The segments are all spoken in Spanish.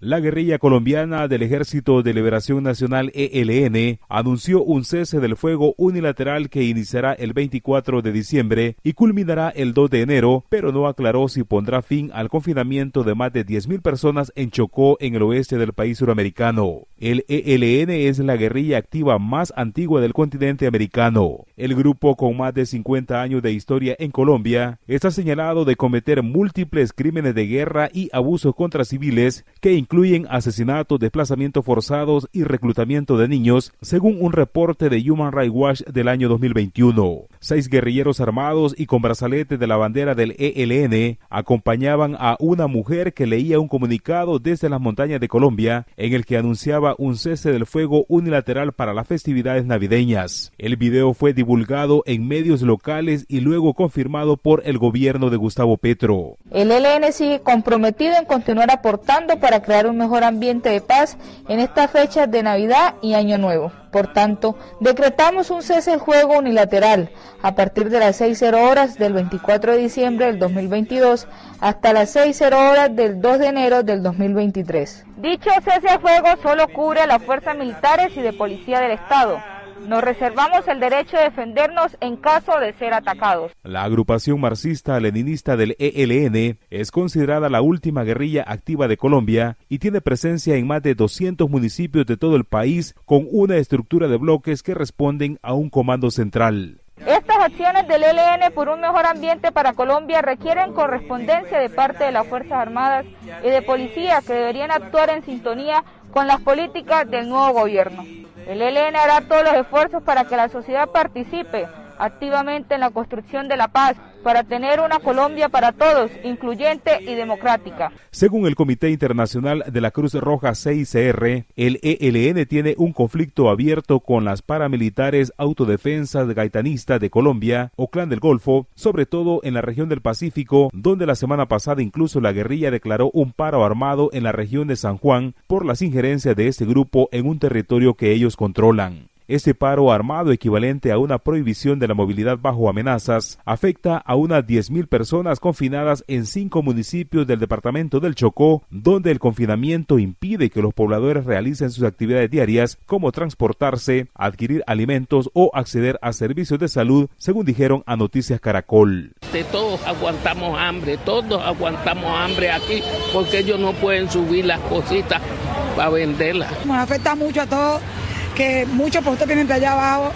La guerrilla colombiana del Ejército de Liberación Nacional ELN anunció un cese del fuego unilateral que iniciará el 24 de diciembre y culminará el 2 de enero, pero no aclaró si pondrá fin al confinamiento de más de 10.000 personas en Chocó, en el oeste del país suramericano. El ELN es la guerrilla activa más antigua del continente americano. El grupo, con más de 50 años de historia en Colombia, está señalado de cometer múltiples crímenes de guerra y abusos contra civiles que incluyen asesinatos, desplazamientos forzados y reclutamiento de niños, según un reporte de Human Rights Watch del año 2021. Seis guerrilleros armados y con brazaletes de la bandera del ELN acompañaban a una mujer que leía un comunicado desde las montañas de Colombia en el que anunciaba un cese del fuego unilateral para las festividades navideñas. El video fue divulgado en medios locales y luego confirmado por el gobierno de Gustavo Petro. El ELN sigue comprometido en continuar aportando para crear un mejor ambiente de paz en estas fechas de Navidad y Año Nuevo. Por tanto, decretamos un cese de juego unilateral a partir de las 6.0 horas del 24 de diciembre del 2022 hasta las 6.0 horas del 2 de enero del 2023. Dicho cese de juego solo cubre a las fuerzas militares y de policía del Estado nos reservamos el derecho de defendernos en caso de ser atacados. La agrupación marxista-leninista del ELN es considerada la última guerrilla activa de Colombia y tiene presencia en más de 200 municipios de todo el país con una estructura de bloques que responden a un comando central. Estas acciones del ELN por un mejor ambiente para Colombia requieren correspondencia de parte de las Fuerzas Armadas y de policía que deberían actuar en sintonía con las políticas del nuevo gobierno. El ELN hará todos los esfuerzos para que la sociedad participe activamente en la construcción de la paz para tener una Colombia para todos, incluyente y democrática. Según el Comité Internacional de la Cruz Roja CICR, el ELN tiene un conflicto abierto con las paramilitares autodefensas gaitanistas de Colombia o Clan del Golfo, sobre todo en la región del Pacífico, donde la semana pasada incluso la guerrilla declaró un paro armado en la región de San Juan por las injerencias de este grupo en un territorio que ellos controlan. Este paro armado equivalente a una prohibición de la movilidad bajo amenazas afecta a unas 10.000 personas confinadas en cinco municipios del departamento del Chocó, donde el confinamiento impide que los pobladores realicen sus actividades diarias como transportarse, adquirir alimentos o acceder a servicios de salud, según dijeron a Noticias Caracol. De todos aguantamos hambre, todos aguantamos hambre aquí porque ellos no pueden subir las cositas para venderlas. Nos afecta mucho a todos que muchos productos vienen de allá abajo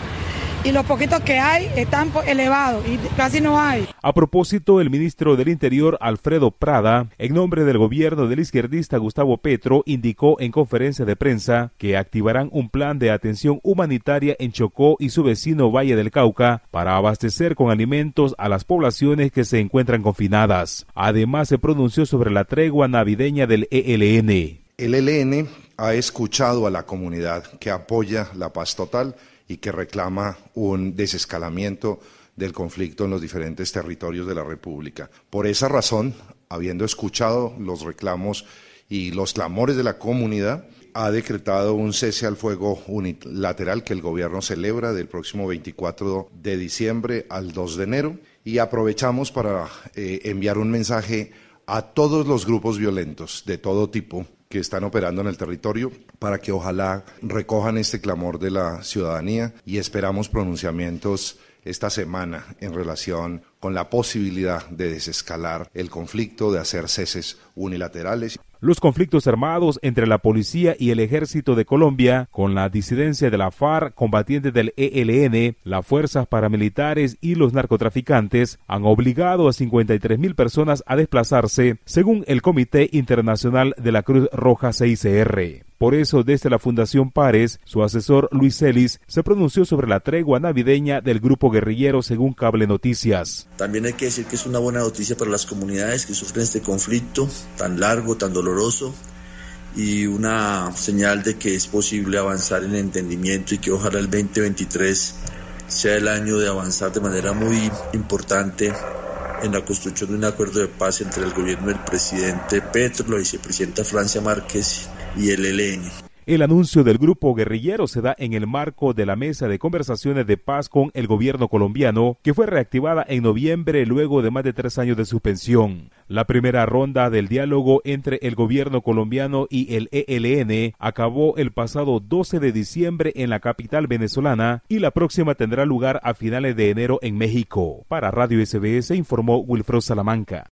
y los poquitos que hay están elevados y casi no hay. A propósito, el ministro del Interior, Alfredo Prada, en nombre del gobierno del izquierdista Gustavo Petro, indicó en conferencia de prensa que activarán un plan de atención humanitaria en Chocó y su vecino Valle del Cauca para abastecer con alimentos a las poblaciones que se encuentran confinadas. Además, se pronunció sobre la tregua navideña del ELN. El ELN ha escuchado a la comunidad que apoya la paz total y que reclama un desescalamiento del conflicto en los diferentes territorios de la República. Por esa razón, habiendo escuchado los reclamos y los clamores de la comunidad, ha decretado un cese al fuego unilateral que el gobierno celebra del próximo 24 de diciembre al 2 de enero y aprovechamos para eh, enviar un mensaje a todos los grupos violentos de todo tipo que están operando en el territorio para que ojalá recojan este clamor de la ciudadanía y esperamos pronunciamientos esta semana en relación con la posibilidad de desescalar el conflicto, de hacer ceses unilaterales. Los conflictos armados entre la policía y el ejército de Colombia, con la disidencia de la FARC, combatientes del ELN, las fuerzas paramilitares y los narcotraficantes, han obligado a 53 mil personas a desplazarse, según el Comité Internacional de la Cruz Roja CICR. Por eso, desde la Fundación Pares, su asesor Luis Celis se pronunció sobre la tregua navideña del grupo guerrillero según Cable Noticias. También hay que decir que es una buena noticia para las comunidades que sufren este conflicto tan largo, tan doloroso y una señal de que es posible avanzar en entendimiento y que ojalá el 2023 sea el año de avanzar de manera muy importante en la construcción de un acuerdo de paz entre el gobierno del presidente Petro, la vicepresidenta Francia Márquez el. El anuncio del grupo guerrillero se da en el marco de la mesa de conversaciones de paz con el gobierno colombiano, que fue reactivada en noviembre luego de más de tres años de suspensión. La primera ronda del diálogo entre el gobierno colombiano y el ELN acabó el pasado 12 de diciembre en la capital venezolana y la próxima tendrá lugar a finales de enero en México. Para Radio SBS informó Wilfredo Salamanca.